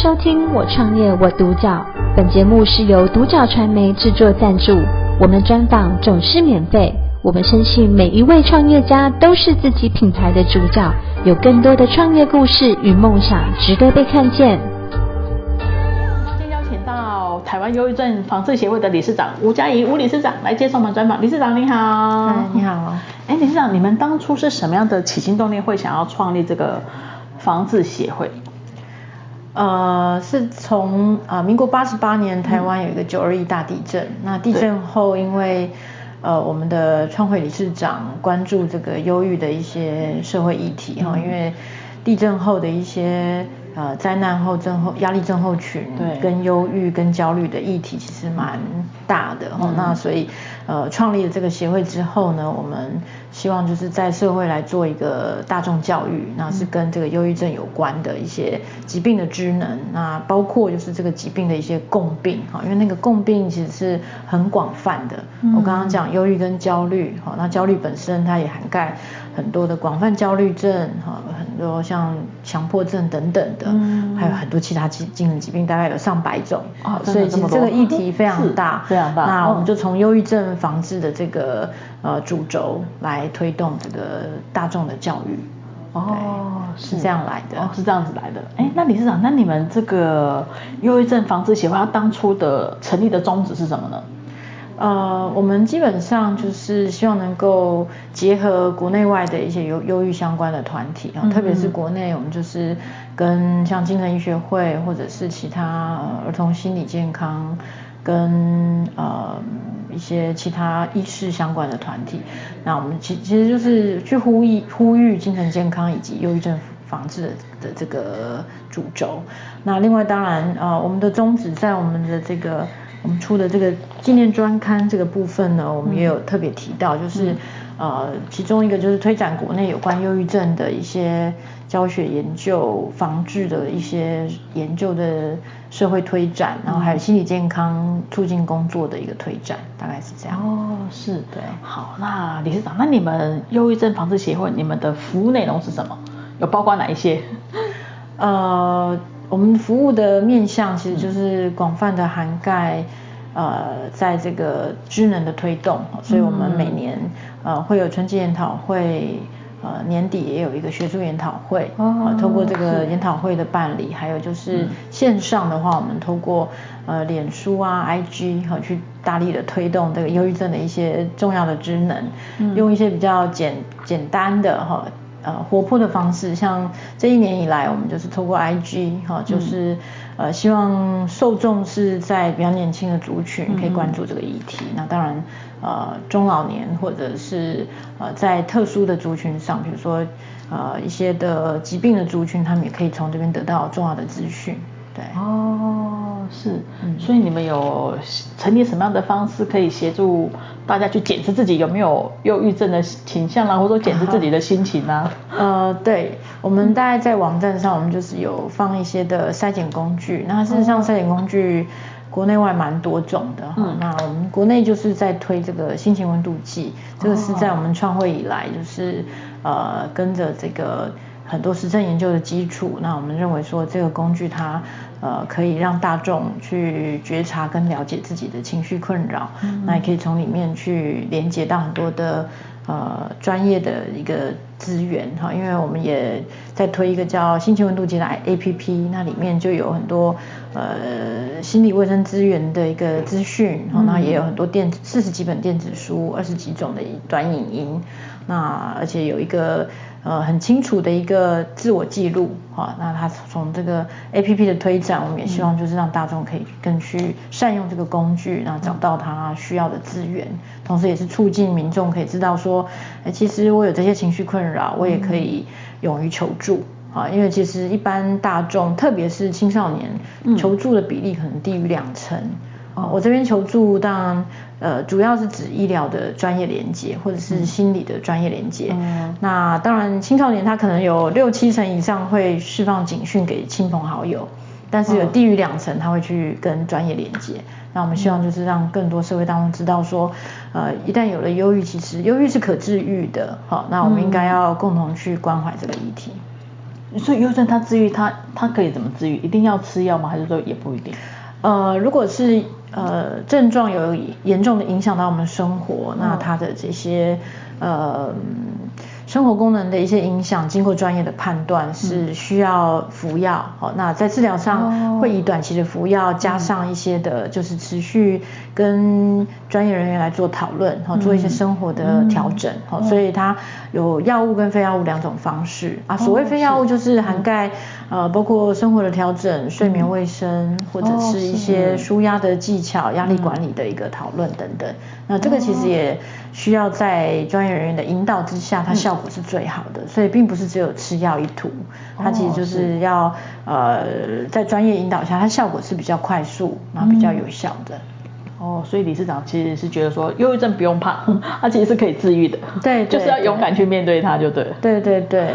收听我创业我独角，本节目是由独角传媒制作赞助，我们专访总是免费。我们相信每一位创业家都是自己品牌的主角，有更多的创业故事与梦想值得被看见。今天邀请到台湾忧郁症防治协会的理事长吴佳怡吴理事长来接受我们专访。理事长你好，嗨，你好。哎，理事长，你们当初是什么样的起心动念会想要创立这个防治协会？呃，是从呃民国八十八年台湾有一个九二一大地震，嗯、那地震后因为呃我们的创会理事长关注这个忧郁的一些社会议题哈、嗯，因为地震后的一些呃灾难后症候压力症候群，对，跟忧郁跟焦虑的议题其实蛮大的哈、嗯，那所以呃创立了这个协会之后呢，我们。希望就是在社会来做一个大众教育，那是跟这个忧郁症有关的一些疾病的知能，那包括就是这个疾病的一些共病哈，因为那个共病其实是很广泛的。我刚刚讲忧郁跟焦虑哈，那焦虑本身它也涵盖很多的广泛焦虑症哈，很多像强迫症等等的，还有很多其他精精神疾病，大概有上百种啊，所以其实这个议题非常大，非常大。那我们就从忧郁症防治的这个呃主轴来。推动这个大众的教育，哦，是这样来的，哦，是这样子来的。哎，那理事长，那你们这个忧郁症防治协会，它当初的成立的宗旨是什么呢？呃，我们基本上就是希望能够结合国内外的一些忧忧郁相关的团体啊，特别是国内，我们就是跟像精神医学会或者是其他儿童心理健康。跟呃一些其他医事相关的团体，那我们其其实就是去呼吁呼吁精神健康以及忧郁症防治的的这个主轴。那另外当然呃我们的宗旨在我们的这个我们出的这个纪念专刊这个部分呢，我们也有特别提到，就是、嗯、呃其中一个就是推展国内有关忧郁症的一些教学研究、防治的一些研究的。社会推展，然后还有心理健康促进工作的一个推展，大概是这样。哦，是对。好，那理事长，那你们忧郁症防治协会，你们的服务内容是什么？有包括哪一些？呃，我们服务的面向其实就是广泛的涵盖，呃，在这个知能的推动，所以我们每年呃会有春季研讨会。呃，年底也有一个学术研讨会，呃，透过这个研讨会的办理，还有就是线上的话，我们通过呃脸书啊、IG 哈，去大力的推动这个忧郁症的一些重要的职能，嗯、用一些比较简简单的哈呃活泼的方式，像这一年以来，我们就是透过 IG 哈，就是呃希望受众是在比较年轻的族群可以关注这个议题，嗯、那当然。呃，中老年或者是呃，在特殊的族群上，比如说呃一些的疾病的族群，他们也可以从这边得到重要的资讯。对，哦，是，嗯，所以你们有成立什么样的方式可以协助大家去检测自己有没有忧郁症的倾向啦，或者说检测自己的心情呢？呃，对，我们大概在网站上，我们就是有放一些的筛检工具，那事实上筛检工具。国内外蛮多种的哈、嗯，那我们国内就是在推这个心情温度计，这个是在我们创会以来就是呃跟着这个很多实证研究的基础，那我们认为说这个工具它呃可以让大众去觉察跟了解自己的情绪困扰，嗯、那也可以从里面去连接到很多的。呃，专业的一个资源哈，因为我们也在推一个叫心情温度计的 APP，那里面就有很多呃心理卫生资源的一个资讯，然后那也有很多电子四十几本电子书，二十几种的短影音，那而且有一个。呃，很清楚的一个自我记录，哈，那它从这个 APP 的推展，我们也希望就是让大众可以更去善用这个工具，然后找到他需要的资源，同时也是促进民众可以知道说，哎，其实我有这些情绪困扰，我也可以勇于求助，啊，因为其实一般大众，特别是青少年，求助的比例可能低于两成。我这边求助，当然，呃，主要是指医疗的专业连接，或者是心理的专业连接。嗯。那当然，青少年他可能有六七成以上会释放警讯给亲朋好友，但是有低于两成他会去跟专业连结。那我们希望就是让更多社会大众知道说，呃，一旦有了忧郁，其实忧郁是可治愈的。好，那我们应该要共同去关怀这个议题。所以忧郁症它治愈它它可以怎么治愈？一定要吃药吗？还是说也不一定？呃，如果是呃症状有严重的影响到我们生活，嗯、那它的这些呃。生活功能的一些影响，经过专业的判断是需要服药。好、嗯，那在治疗上会以短期的服药，加上一些的，就是持续跟专业人员来做讨论，好、嗯，做一些生活的调整。好、嗯，所以它有药物跟非药物两种方式啊。所谓非药物就是涵盖、嗯、呃，包括生活的调整、睡眠卫生，嗯、或者是一些舒压的技巧、压力管理的一个讨论等等。那这个其实也需要在专业人员的引导之下，它效果是最好的。所以并不是只有吃药一途，它其实就是要呃在专业引导下，它效果是比较快速，然后比较有效的。哦，所以理事长其实是觉得说，忧郁症不用怕，它其实是可以治愈的。对，就是要勇敢去面对它就对了。对对对，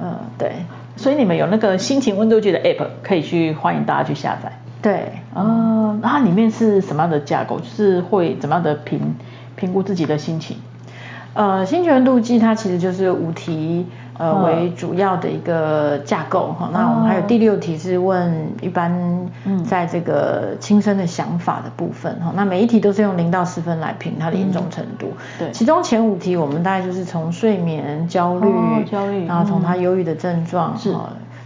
嗯对。所以你们有那个心情温度计的 App 可以去欢迎大家去下载。对，嗯，那它里面是什么样的架构？就是会怎么样的评评估自己的心情？呃，心情温度计它其实就是五题呃为主要的一个架构哈。那我们还有第六题是问一般在这个亲身的想法的部分哈。那每一题都是用零到十分来评它的严重程度。对，其中前五题我们大概就是从睡眠、焦虑、焦虑，然后从他忧郁的症状是。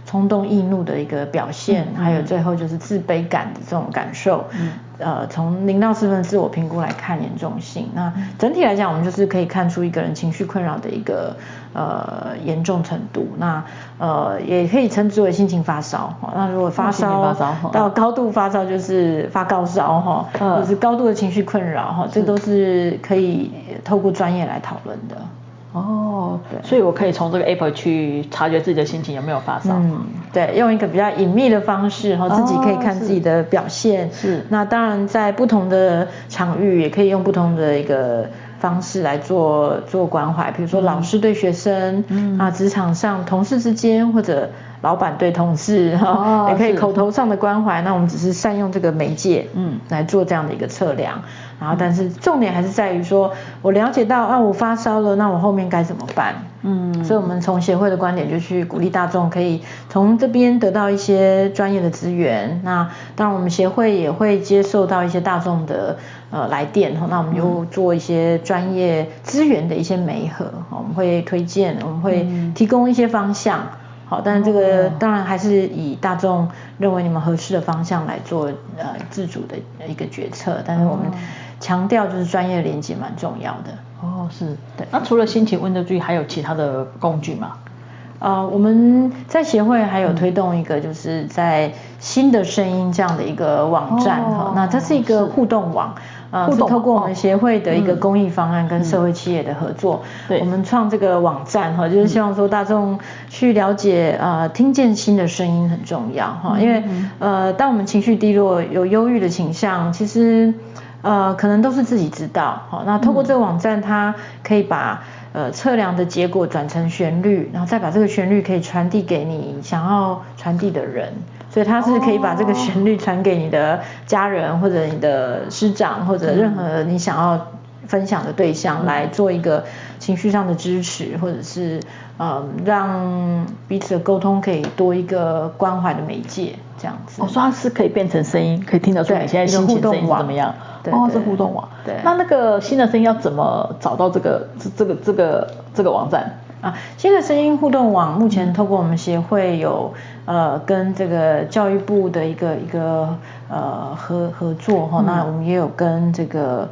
冲动易怒的一个表现，嗯、还有最后就是自卑感的这种感受，嗯、呃，从零到四分自我评估来看严重性。那整体来讲，我们就是可以看出一个人情绪困扰的一个呃严重程度。那呃也可以称之为心情发烧。那如果发烧到高度发烧，就是发高烧哈，嗯、就是高度的情绪困扰哈，这都是可以透过专业来讨论的。哦，对，所以我可以从这个 app 去察觉自己的心情有没有发烧。嗯，对，用一个比较隐秘的方式，然后自己可以看自己的表现。是，那当然在不同的场域也可以用不同的一个方式来做做关怀，比如说老师对学生，嗯，啊，职场上同事之间或者。老板对同事哈，哦、也可以口头上的关怀。那我们只是善用这个媒介，嗯，来做这样的一个测量。然后，但是重点还是在于说，我了解到啊，我发烧了，那我后面该怎么办？嗯，所以我们从协会的观点就去鼓励大众可以从这边得到一些专业的资源。那当然，我们协会也会接受到一些大众的呃来电，那我们就做一些专业资源的一些媒合，我们会推荐，我们会提供一些方向。好，但是这个当然还是以大众认为你们合适的方向来做呃自主的一个决策，但是我们强调就是专业连接蛮重要的。哦，是。对。那除了心情温度计，还有其他的工具吗？呃，我们在协会还有推动一个，就是在新的声音这样的一个网站哈，哦、那它是一个互动网。呃，是透过我们协会的一个公益方案跟社会企业的合作，嗯。嗯、我们创这个网站哈，就是希望说大众去了解呃，听见新的声音很重要哈，因为呃，当我们情绪低落、有忧郁的倾向，其实呃，可能都是自己知道哈。那透过这个网站，它可以把呃测量的结果转成旋律，然后再把这个旋律可以传递给你想要传递的人。所以他是可以把这个旋律传给你的家人，或者你的师长，或者任何你想要分享的对象，来做一个情绪上的支持，或者是嗯，让彼此的沟通可以多一个关怀的媒介，这样子。我说它是可以变成声音，可以听得出你现在心情声音怎么样？对，哦，是互动网。对。那那个新的声音要怎么找到这个这个这个这个网站？啊，新的声音互动网目前透过我们协会有呃跟这个教育部的一个一个呃合合作哈，嗯、那我们也有跟这个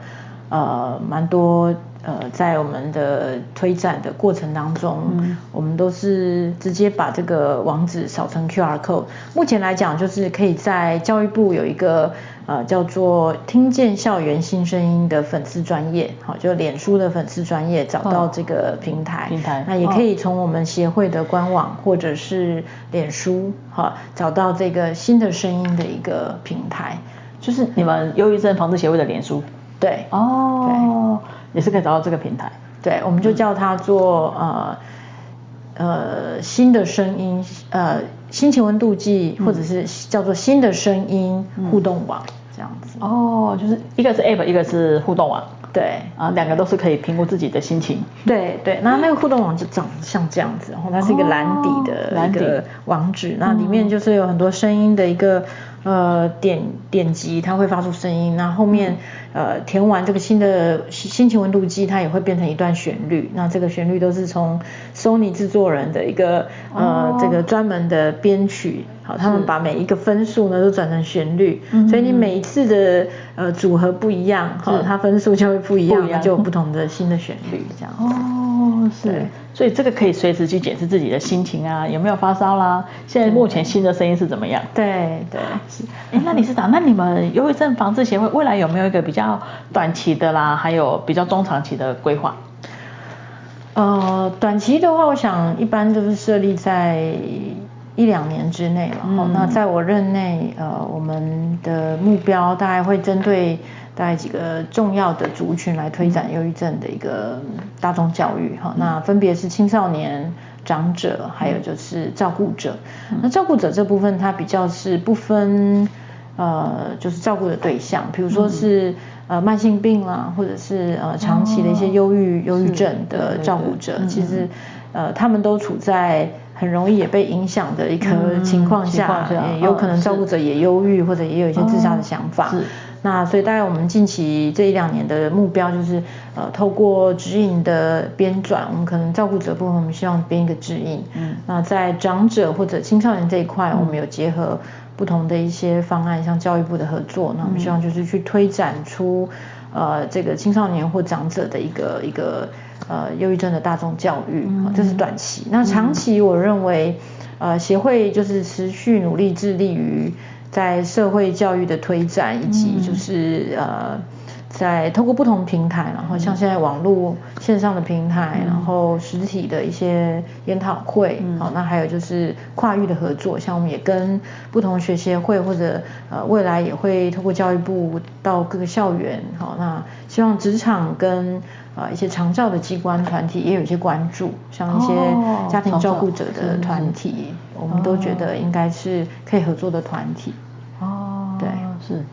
呃蛮多呃在我们的推展的过程当中，嗯、我们都是直接把这个网址扫成 QR code。目前来讲，就是可以在教育部有一个。呃，叫做听见校园新声音的粉丝专业，好，就脸书的粉丝专业找到这个平台，平台，那也可以从我们协会的官网或者是脸书，好，找到这个新的声音的一个平台，就是你们忧郁症防治协会的脸书，对，哦，对，也是可以找到这个平台，对，我们就叫它做呃呃新的声音，呃。心情温度计，或者是叫做新的声音互动网，这样子。哦，就是一个是 App，一个是互动网。对，啊，两个都是可以评估自己的心情。对对，那那个互动网就长像这样子，然后它是一个蓝底的一个网址，哦、那里面就是有很多声音的一个。呃，点点击它会发出声音，那后面呃填完这个新的心情温度计，它也会变成一段旋律。那这个旋律都是从 Sony 制作人的一个呃、哦、这个专门的编曲，好，他们把每一个分数呢都转成旋律，所以你每一次的呃组合不一样，好，它分数就会不一样，不一样。就有不同的新的旋律这样。哦，是。所以这个可以随时去检视自己的心情啊，有没有发烧啦？现在目前新的声音是怎么样？对对是。哎，那理事长，那你们忧郁症防治协会未来有没有一个比较短期的啦，还有比较中长期的规划？呃，短期的话，我想一般都是设立在一两年之内了。嗯。那在我任内，呃，我们的目标大概会针对。大概几个重要的族群来推展忧郁症的一个大众教育哈，那分别是青少年、长者，还有就是照顾者。那照顾者这部分，它比较是不分呃，就是照顾的对象，比如说是呃慢性病啦，或者是呃长期的一些忧郁忧郁症的照顾者，其实呃他们都处在很容易也被影响的一个情况下，也有可能照顾者也忧郁，或者也有一些自杀的想法。那所以大概我们近期这一两年的目标就是，呃，透过指引的编撰，我们可能照顾者部分，我们希望编一个指引。嗯。那在长者或者青少年这一块，嗯、我们有结合不同的一些方案，像教育部的合作，那我们希望就是去推展出，呃，这个青少年或长者的一个一个呃忧郁症的大众教育，嗯、这是短期。那长期我认为，呃，协会就是持续努力致力于。在社会教育的推展，以及就是、嗯、呃，在透过不同平台，然后像现在网络线上的平台，嗯、然后实体的一些研讨会，好、嗯，那还有就是跨域的合作，像我们也跟不同学协会或者呃未来也会透过教育部到各个校园，好，那希望职场跟呃一些长照的机关团体也有一些关注，像一些家庭照顾者的团体，哦、我们都觉得应该是可以合作的团体。对，是，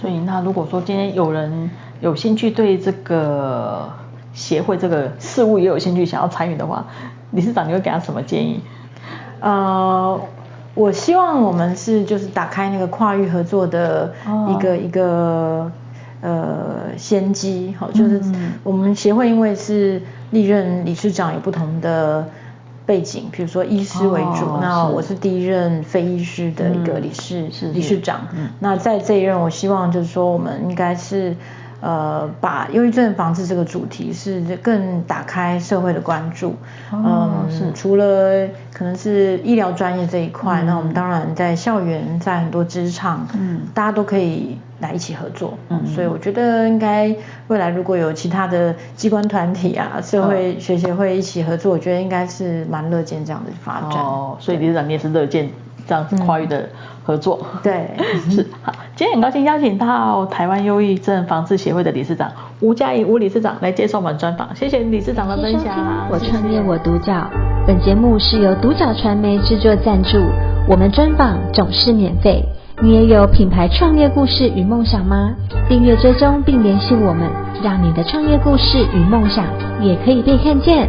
所以那如果说今天有人有兴趣对这个协会这个事务也有兴趣，想要参与的话，理事长你会给他什么建议？呃，我希望我们是就是打开那个跨域合作的一个、哦、一个呃先机，好，就是我们协会因为是历任理事长有不同的。背景，比如说医师为主，哦、那我是第一任非医师的一个理事、嗯、理事长。嗯、那在这一任，我希望就是说，我们应该是呃，把忧郁症防治这个主题是更打开社会的关注。哦、嗯，是除了可能是医疗专业这一块，嗯、那我们当然在校园，在很多职场，嗯，大家都可以。来一起合作，嗯，所以我觉得应该未来如果有其他的机关团体啊，社会学协会一起合作，我觉得应该是蛮乐见这样的发展。哦，所以理事长你也是乐见这样子跨域的合作。嗯、对，是好，今天很高兴邀请到台湾忧郁症防治协会的理事长吴佳怡吴理事长来接受我们专访，谢谢理事长的分享。我创业我独角，本节目是由独角传媒制作赞助，我们专访总是免费。你也有品牌创业故事与梦想吗？订阅追踪并联系我们，让你的创业故事与梦想也可以被看见。